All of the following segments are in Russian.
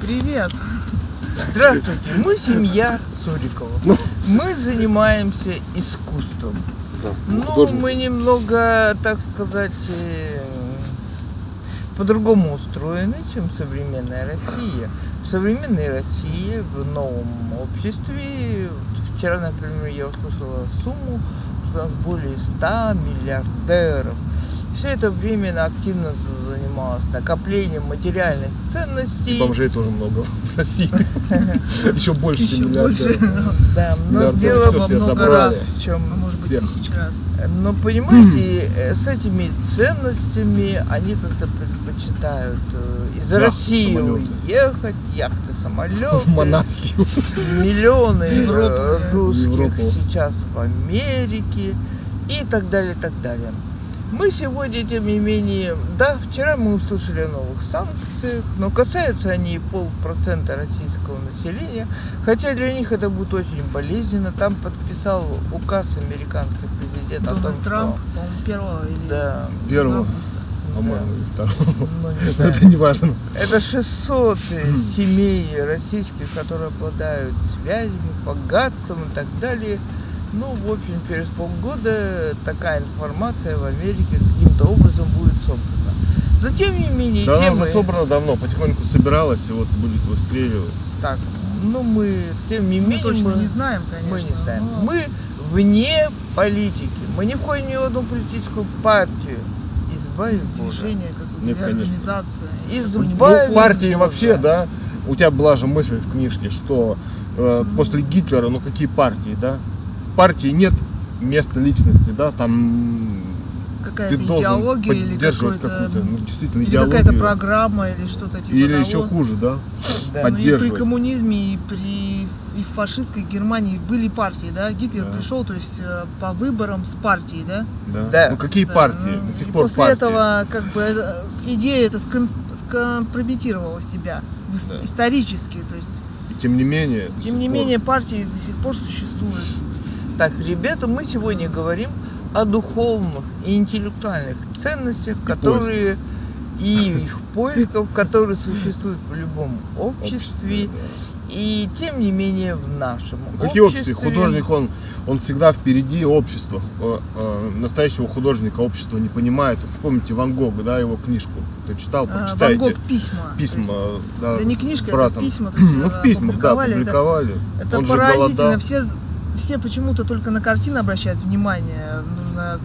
Привет! Здравствуйте, мы семья Цурикова. Мы занимаемся искусством. Ну, мы немного, так сказать, э, по-другому устроены, чем современная Россия. В современной России, в новом обществе, вчера, например, я услышала сумму, что у нас более 100 миллиардеров. Все это время активно за- занималась накоплением материальных ценностей. Бомжей тоже много в России. Еще больше, чем больше, миллиардеров. Да, но дело во много раз чем а может быть тысяч раз. Но понимаете, э, с этими ценностями они как-то предпочитают э, из России уехать, яхты, самолеты, В монархию. миллионы э, русских сейчас в Америке и так далее, и так далее. Мы сегодня, тем не менее, да, вчера мы услышали о новых санкциях, но касаются они полпроцента российского населения, хотя для них это будет очень болезненно. Там подписал указ американский президент о том, Дональд что- Трамп, по-моему, первого или Да, Первого, по-моему, и второго. ну, не знаю. Это не важно. Это 600 семей российских, которые обладают связями, богатством и так далее. Ну, в общем, через полгода такая информация в Америке каким-то образом будет собрана. Но тем не менее, Да, она темы... уже собрана давно, потихоньку собиралась и вот будет выстреливать. Так, ну мы, тем не Мы менее, точно мы, не знаем, конечно. мы не знаем. но Мы вне политики. Мы не входим ни в одну политическую партию. Избавь Боже. движение конечно. организация. Из какой-нибудь ба- Ну, партии вообще, да, у тебя была же мысль в книжке, что э, после Гитлера, ну какие партии, да? Партии нет места личности, да, там Какая-то ты идеология или поддерживать какой-то какую-то, ну, действительно, или идеологию. какая-то программа или что-то типа Или того. еще хуже, да? Да. Ну и при поддерживать. коммунизме, и при и в фашистской Германии были партии, да? Гитлер Да. пришел, то есть э, по выборам с партией, да? Да. Да. Ну какие Да, партии? ну, До сих и пор после партии. этого как бы это- идея эта ском- скомпрометировала себя Да. исторически, то есть И тем не менее. тем не пор. менее партии до сих пор существуют. Так, ребята, мы сегодня говорим о духовных и интеллектуальных ценностях, которые и их поисков, которые существуют в любом обществе, Обществе, и тем не менее в нашем да. Какие обществе? Художник, он, он всегда впереди общества. Э, э, Настоящего художника общество не понимает. Вспомните Ван Гога, да, его книжку. Ты читал, А, почитайте. Ван Гог письма. то Письма, есть да, это не книжка, это братом. письма, то есть, ну, э, в письмах, да, опубликовали, это- публиковали. Это Он же поразительно. голодал. Все, все почему-то только на картины обращают внимание. Нужно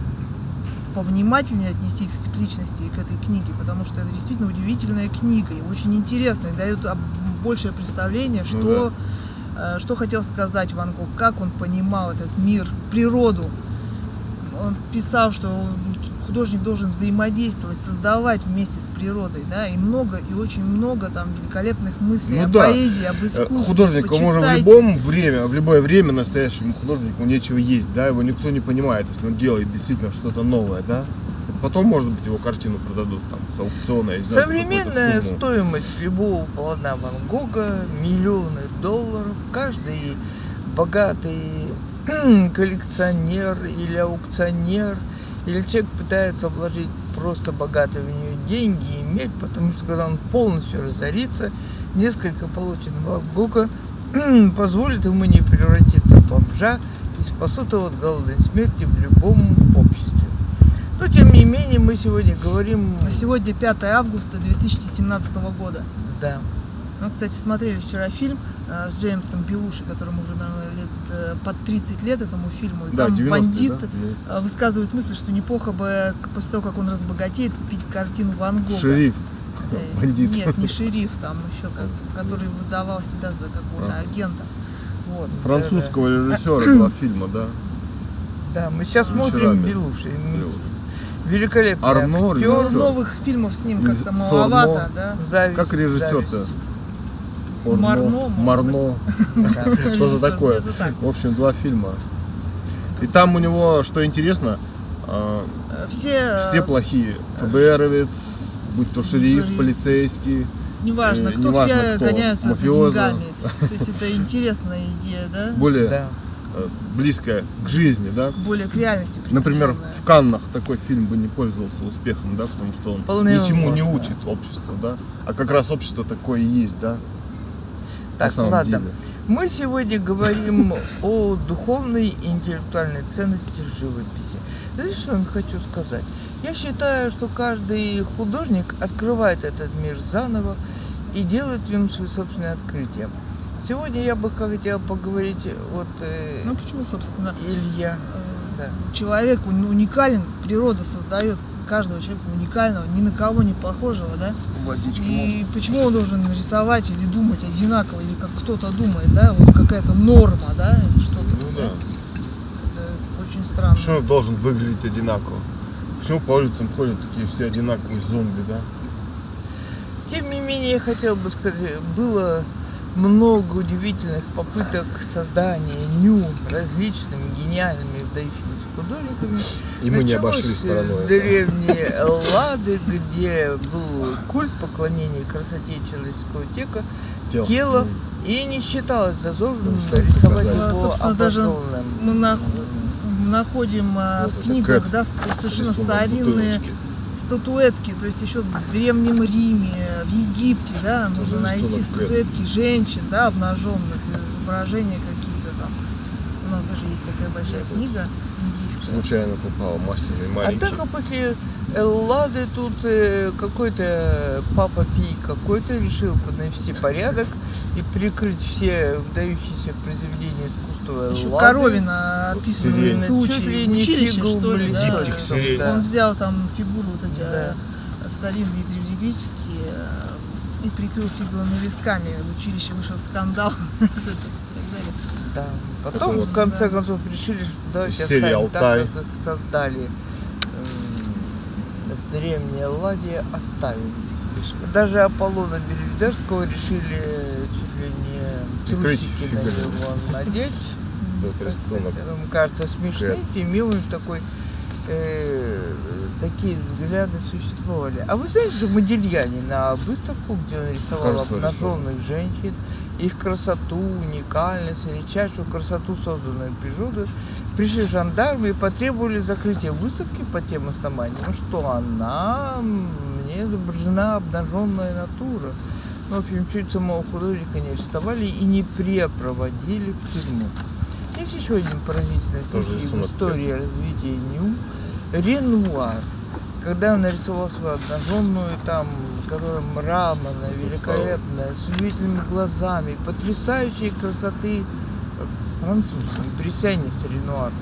повнимательнее отнестись к личности и к этой книге, потому что это действительно удивительная книга и очень интересная, и дает большее представление, Ну что, э, что хотел сказать Ван Гог, как он понимал этот мир, природу. Он писал, что художник должен взаимодействовать, создавать вместе с природой, да, и много, и очень много там великолепных мыслей Ну о да. поэзии, об Э, искусстве. Художник, ему же в Почитайте. любом время, в любое время настоящему художнику нечего есть, да, его никто не понимает, если он делает действительно что-то новое, да. Потом, может быть, его картину продадут там с аукциона. Современная стоимость любого полотна Ван Гога миллионы долларов. Каждый богатый коллекционер или аукционер или человек пытается вложить просто богатые в нее деньги и иметь, потому что когда он полностью разорится, несколько полученных Ван Гога позволит ему не превратиться в бомжа и спасут его от голодной смерти в любом обществе. Но тем не менее мы сегодня говорим... Сегодня 5 августа 2017 года. Да. Мы, кстати, смотрели вчера фильм э, с Джеймсом Биуши, которому уже, наверное, лет э, под 30 лет этому фильму. И Да, там 90-е, бандит да? Э, высказывает мысль, что неплохо бы после того, как он разбогатеет, купить картину Ван Гога. Шериф, бандит. Нет, не шериф, там еще, который выдавал себя за какого-то А. агента. Вот. Французского режиссера два фильма, да. Да, мы сейчас смотрим. Белуши. Белуши. Великолепный Арно, новых фильмов с ним как-то Сорно. маловато, да? Зависть, Как режиссер-то? зависть. Орно, Марно. Да. Что за такое? В общем, два фильма. И там у него, что интересно, а, Э, Все, все плохие. ФБРовец, будь то шериф, полицейский. неважно, э, кто неважно все кто, гоняются мафиоза. за деньгами. То есть это интересная идея, да? Более Да. э, близкая к жизни, да. Более к реальности Например, в Каннах такой фильм бы не пользовался успехом, да, потому что он Вполне ничему не возможно. учит общество, да. А как раз общество такое и есть, да. Так, на самом ладно. деле. Мы сегодня говорим о духовной и интеллектуальной ценности живописи. Знаете, что я хочу сказать? Я считаю, что каждый художник открывает этот мир заново и делает в нем свои собственные открытия. Сегодня я бы хотел поговорить вот э, Ну почему, собственно, Илья. э, Да. человек уни- уникален, природа создает каждого человека уникального, ни на кого не похожего, да? Водички можно. И почему он должен рисовать или думать одинаково, или как кто-то думает, да, вот какая-то норма, да, что-то. Ну да. Это очень странно. Почему он должен выглядеть одинаково? Почему по улицам ходят такие все одинаковые зомби, да? Тем не менее, я хотел бы сказать, было много удивительных попыток создания ню различными гениальными выдающимися художниками. И мы не обошли стороной. это. древней Эллады, где был культ поклонения красоте человеческого тека, Тело. тела, и не считалось зазорным Ну, что рисовать показали. его Собственно, даже обнаженным. Мы нах- находим а, Вот в книгах да, совершенно старинные бутылочки. статуэтки, то есть еще в Древнем Риме, в Египте, да, рисунок найти статуэтки женщин, да, обнаженных, изображения. У нас даже есть такая большая книга индийская. Случайно попал масляный маленький. Однако после Эллады тут э, какой-то папа Пий какой-то решил навести порядок и прикрыть все выдающиеся произведения искусства Еще Эллады. Коровина описывает случай в училище, что ли, да. Да. Он взял там фигуры вот эти Да. э, старинные древнегреческие э, и прикрыл фигурными листками. В училище вышел скандал. и так далее. Да. Потом, вот, в конце концов, решили, что давайте оставим «Алтай». так, как создали м, в древней Элладе, оставим. Даже Аполлона Беливдерского решили чуть ли не трусики на него надеть. Мне кажется, смешным, и милым такой э, такие взгляды существовали. А вы знаете, что Модельяне на выставку, где он рисовал обнаженных женщин, их красоту, уникальность, редчайшую красоту, созданную природой, пришли жандармы и потребовали закрытия выставки по тем основаниям, что она мне изображена обнаженная натура. Ну, в общем, чуть самого художника не арестовали и не препроводили в тюрьму. Есть еще один поразительный случай в истории развития Нью. Ренуар, когда он нарисовал свою обнаженную, там, которая мраморная, великолепная, с удивительными глазами, потрясающей красоты э, француз, импрессионист Ренуар.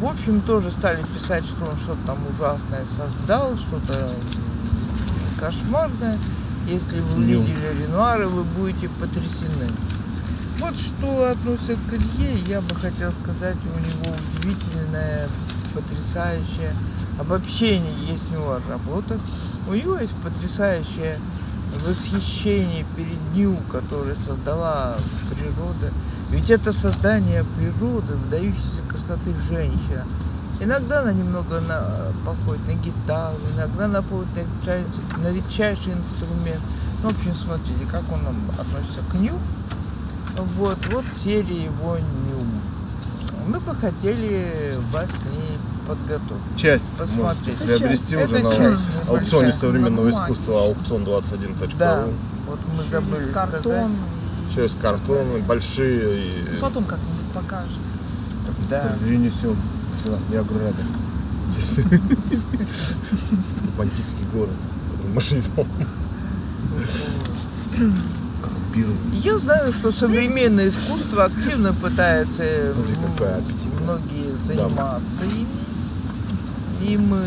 В общем, тоже стали писать, что он что-то там ужасное создал, что-то кошмарное. Если вы увидели Ренуара, вы будете потрясены. Вот что относится к Илье, я бы хотел сказать, у него удивительное, потрясающее обобщение есть у него работах. У него есть потрясающее восхищение перед Нью, которое создала природа. Ведь это создание природы, выдающейся красоты женщина. Иногда она немного на, походит на гитару, иногда она походит на редчайший, на редчайший инструмент. Ну, в общем, смотрите, как он нам относится к Нью. Вот, вот серия его Нью. Мы бы хотели вас с ней подготовить. Часть Посмотрите. можете приобрести часть. уже Это на часть аукционе небольшая. современного На бумаге искусства еще. аукцион21.ру. Да, вот мы забыли есть сказать. картон. Через картоны, большие и Ну, Потом как-нибудь покажем. Да. перенесем, не ограбят. Здесь. Бандитский город, в котором мы живем. Коррумпированный. Я знаю, что современное искусство активно пытается э, Смотри, м, какая аппетитная. многие заниматься ими. И мы,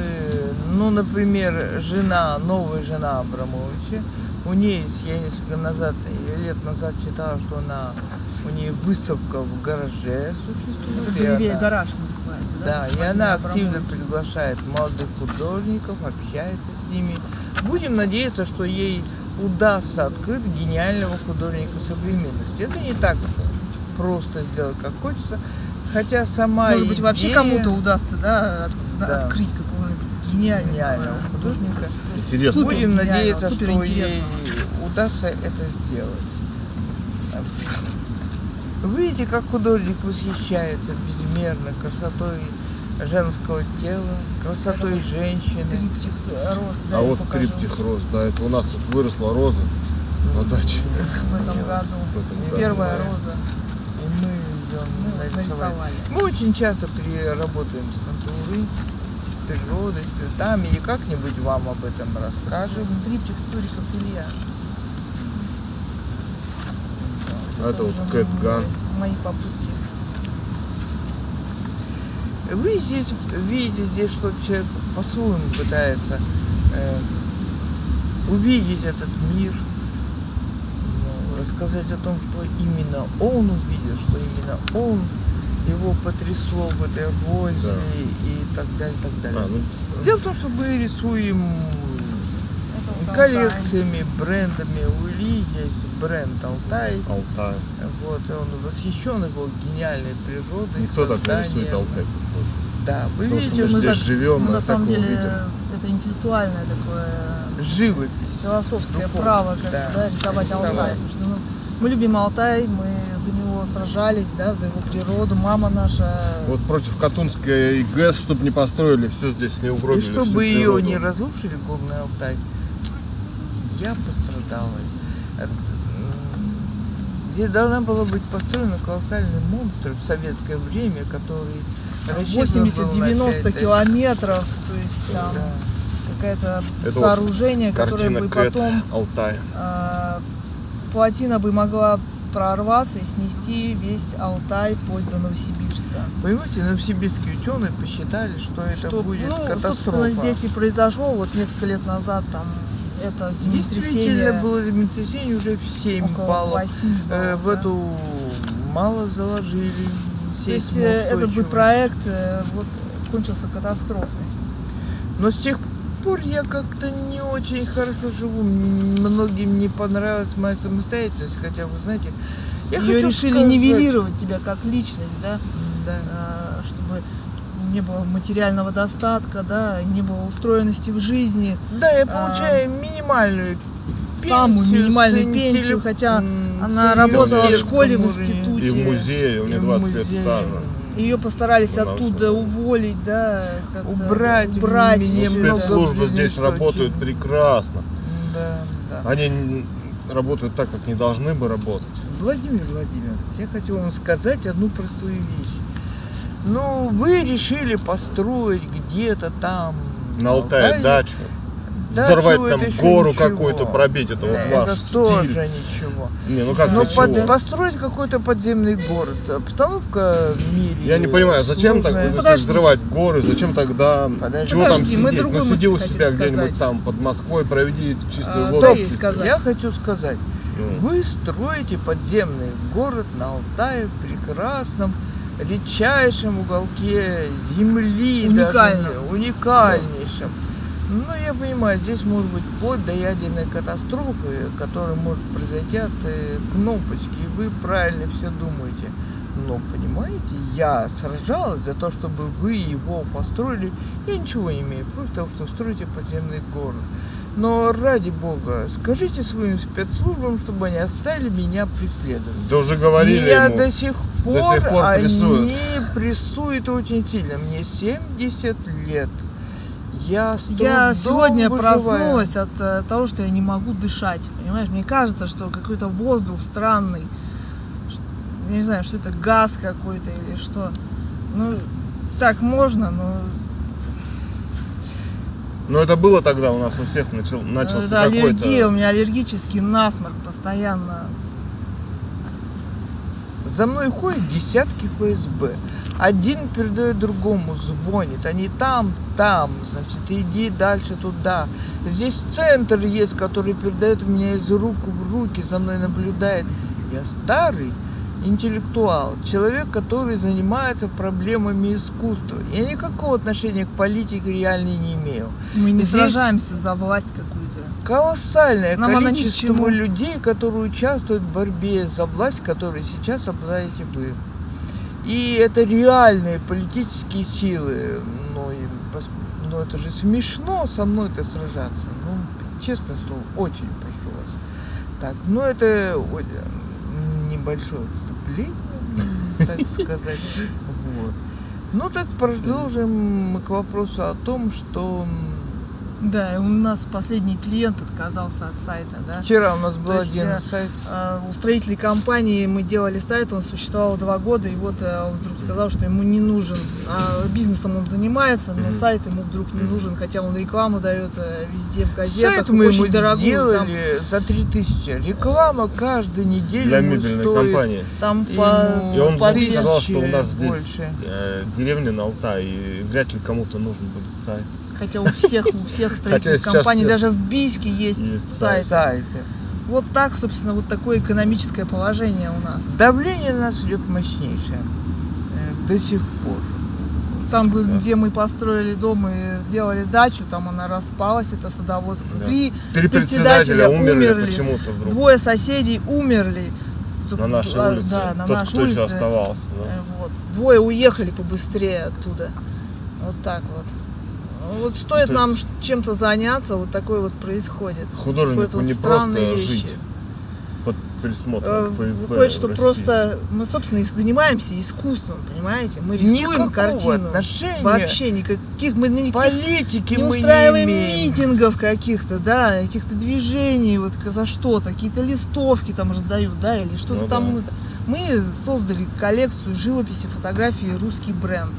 ну, например, жена, новая жена Абрамовича, у нее есть, я несколько назад, лет назад читала, что она, у нее выставка в гараже существует. Это галерея она- «Гараж» называется, да? Да, и Марина она Абрамович. активно приглашает молодых художников, общается с ними. Будем надеяться, что ей удастся открыть гениального художника современности. Это не так просто сделать, как хочется. Хотя сама Может быть, вообще идея кому-то удастся, да, Да. открыть какого-нибудь гениального, гениального художника. Интересно. Супер Будем надеяться, супер что ей удастся это сделать. Вы видите, как художник восхищается безмерно красотой женского тела, красотой женщины. Триптих роз, да, А вот покажу. триптих роз, да, это у нас выросла роза. на даче. в этом году. В этом году, Первая роза. Ее Мы нарисовали. Мы очень часто работаем с натурой, с природой, с цветами, и как-нибудь вам об этом расскажем. Трипчик Цуриков Илья. А это вот Кэт мои- Ган. Мои попытки. Вы здесь видите здесь, что человек по-своему пытается э, увидеть этот мир, ну, рассказать о том, что именно он увидел, что именно он его потрясло в этой розе Да. и так далее, так далее. А, ну, Дело в том, что мы рисуем Это коллекциями, брендами. У Ильи есть бренд Алтай. Алтай. Вот, и он восхищен его гениальной природой. Никто так не рисует. Алтай. Да, вы Потому что видите, мы мы здесь так- живем, Мы мы на самом деле видим. это интеллектуальное такое живопись. Философское Духовно, право как да. да, рисовать Рисовать. Алтай. Потому что ну, мы любим Алтай, мы за него сражались, да, за его природу. Мама наша. Вот против Катунской ГЭС, чтобы не построили, все здесь не И угробили. чтобы всю ее природу. не разрушили, горный Алтай, я пострадала. Здесь должна была быть построена колоссальный монстр в советское время, который рассчитан был на 80-90 пять- километров, то есть там Да. Какое-то Это вот сооружение, которое бы Кэт потом Алтай. а, плотина бы могла прорваться и снести весь Алтай вплоть до Новосибирска. Понимаете, новосибирские ученые посчитали, что это Что, будет ну, катастрофа. собственно, здесь и произошло вот несколько лет назад там это Действительно землетрясение было землетрясение уже в 7 около баллов. 8 Э, баллов, в да. эту мало заложили. То есть э, этот бы проект э, вот кончился катастрофой. Но с тех пор я как-то не очень хорошо живу. Многим не понравилась моя самостоятельность, хотя вы знаете, я Ее хочу решили сказать- нивелировать тебя как личность, да, Да. э, чтобы не было материального достатка, да, не было устроенности в жизни, Да, я А, получаю минимальную самую пенсию минимальную с пенсию, интеллект- хотя м, она работала в школе, в институте. И в музее, у меня в 20 лет музее. стажа. Ее постарались Она оттуда ушла. уволить, да, как-то Убрать убрать. Ну, спецслужбы здесь работают прекрасно. Да, да. Они работают так, как не должны бы работать. Владимир Владимирович, я хочу вам сказать одну простую вещь. Ну, вы решили построить где-то там На Алтае Алтае дачу. Дачу, Взорвать это там гору ничего. какую-то, пробить. Это вот Это ваш тоже стиль. ничего. Не, ну как Но для чего? под- построить какой-то подземный город, обстановка в мире. Я не понимаю, зачем так, сложная. Подожди. взрывать горы, зачем тогда, Подожди. чего там Подожди, мы сидеть? другую Ну сиди у себя где-нибудь сказать. там под Москвой, проведи чистую А, воду. да, сказать. Я хочу сказать, Ну, вы строите подземный город на Алтае, в прекрасном, редчайшем уголке земли. даже Уникальном. не- уникальнейшем. Ну, я понимаю, здесь может быть вплоть до ядерной катастрофы, которая может произойти от э, кнопочки, и вы правильно все думаете. Но, понимаете, я сражалась за то, чтобы вы его построили. Я ничего не имею против того, что строите подземный город. Но ради бога, скажите своим спецслужбам, чтобы они оставили меня преследовать. Да уже говорили меня ему. до сих пор, сих пор они прессуют. прессуют очень сильно. Мне 70 лет. Я, Я сегодня выживаю. проснулась от э, того, что я не могу дышать. Понимаешь, мне кажется, что какой-то воздух странный. Я не знаю, что это газ какой-то или что. Ну, так можно, но Но это было тогда у нас у всех начал, начался это аллергия, у меня аллергический насморк постоянно. За мной ходят десятки ФСБ. Один передает другому, звонит. Они там, там, значит, иди дальше туда. Здесь центр есть, который передает меня из рук в руки, за мной наблюдает. Я старый интеллектуал, человек, который занимается проблемами искусства. Я никакого отношения к политике реально не имею. Мы не Здесь- сражаемся за власть какую-то. Колоссальное Нам количество людей, которые участвуют в борьбе за власть, которой сейчас обладаете вы. И это реальные политические силы. Ну, и ну, это же смешно со мной-то сражаться. Ну, честное слово, очень прошу вас. Так, ну это небольшое отступление, так сказать. Вот. Ну так продолжим мы к вопросу о том, что Да, и у нас последний клиент отказался от сайта, да. Вчера у нас был То есть, один э, сайт. А, У строительной компании мы делали сайт, он существовал два года, и вот э, он вдруг сказал, что ему не нужен, а бизнесом он занимается, но сайт ему вдруг не нужен, хотя он рекламу дает э, везде в газетах, Сайт мы очень ему дорогую, там, сделали за 3000. Реклама каждую неделю Для мебельной стоит компании. там по, И он по сказал, что у нас здесь больше. э, деревня на Алтае, и вряд ли кому-то нужен будет сайт. Хотя у всех, у всех строительных компаний, даже в Бийске есть, есть сайт. сайты. Вот так, собственно, вот такое экономическое положение у нас. Давление у нас идет мощнейшее. э, До сих пор. Там, Да. где мы построили дом и сделали дачу, там она распалась, это садоводство. Да. Три Три председателя председателя умерли, умерли. Двое соседей умерли. На нашей А, улице. Да, на Тот, нашей кто еще улице. оставался. Э, да. Вот. Двое уехали побыстрее оттуда. Вот так вот. Вот стоит нам чем-то заняться, вот такое вот происходит. Художнику не странные просто вещи. жить под присмотром Э, ФСБ Выходит, что просто мы, собственно, и занимаемся искусством, понимаете? Мы рисуем Никакого картину. отношения Вообще никаких, мы никаких Политики не мы устраиваем не имеем. митингов каких-то, да, каких-то движений, вот за что-то, какие-то листовки там раздают, да, или что-то Ну там. да. Мы создали коллекцию живописи, фотографии «Русский бренд».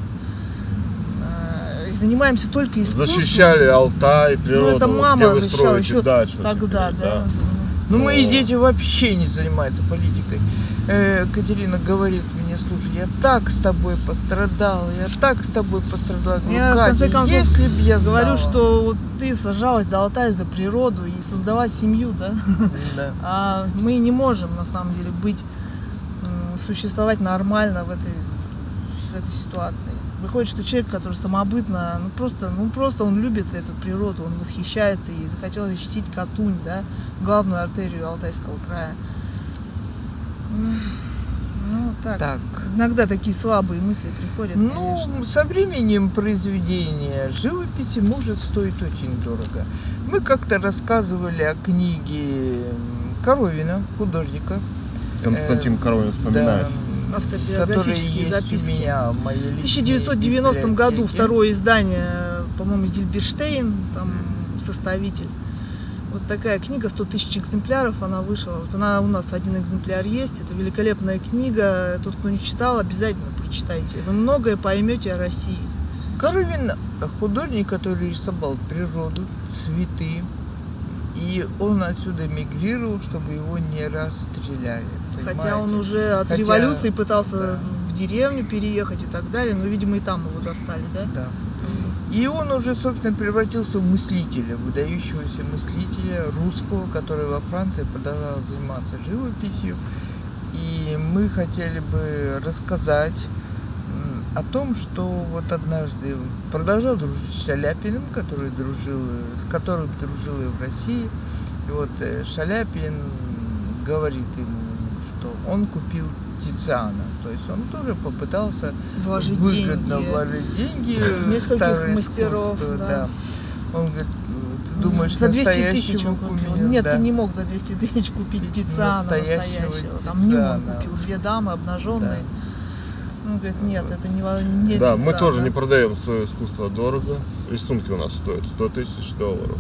Занимаемся только искусством. Защищали Алтай, природу, Ну, это мама где вы защищала строите еще дачу тогда, теперь, да. Ну, мои дети вообще не занимаются политикой. Э, Катерина говорит мне, слушай, я так с тобой пострадала, я так с тобой пострадала. Говорю, Я, в «Катя, конце концов, если б я Говорю, знала». что вот ты сажалась за Алтай, за природу и создавать семью, да? Да. А мы не можем, на самом деле, быть, существовать нормально в этой, в этой ситуации. Выходит, что человек, который самобытно, ну просто, ну просто он любит эту природу, он восхищается ей, захотел защитить Катунь, да, главную артерию Алтайского края. Ну, так. Так. Иногда такие слабые мысли приходят, Ну, конечно. со временем произведения живописи может стоить очень дорого. Мы как-то рассказывали о книге Коровина, художника. Константин Э, Коровин вспоминает. да, Автобиографические записки. меня в моей В личной 1990 году второе издание, по-моему, Зильберштейн, там составитель. Вот такая книга, 100 тысяч экземпляров, она вышла. Вот она у нас один экземпляр есть. Это великолепная книга. Тот, кто не читал, обязательно прочитайте. Вы многое поймете о России. Коровин художник, который рисовал природу, цветы. И он отсюда мигрировал, чтобы его не расстреляли. Хотя он понимаете? уже от Хотя, революции пытался да. в деревню переехать и так далее, но, видимо, и там его достали, да? Да. И он уже, собственно, превратился в мыслителя, выдающегося мыслителя русского, который во Франции продолжал заниматься живописью. И мы хотели бы рассказать о том, что вот однажды продолжал дружить с Шаляпиным, который дружил, с которым дружил и в России. И вот э, Шаляпин говорит ему, он купил Тициана. То есть он тоже попытался Вложить выгодно деньги. вложить деньги Нескольких старое мастеров, искусство, да. Он говорит, ты думаешь, за 200 тысяч настоящего он купил. кумира? Нет, Да. ты не мог за 200 тысяч купить Тициана Настоящего настоящего. Там Тициана. купил две дамы обнаженные. Да. Он говорит, нет, это не, не Да, мы Тициан, тоже да. не продаем свое искусство дорого. Рисунки у нас стоят 100 тысяч долларов.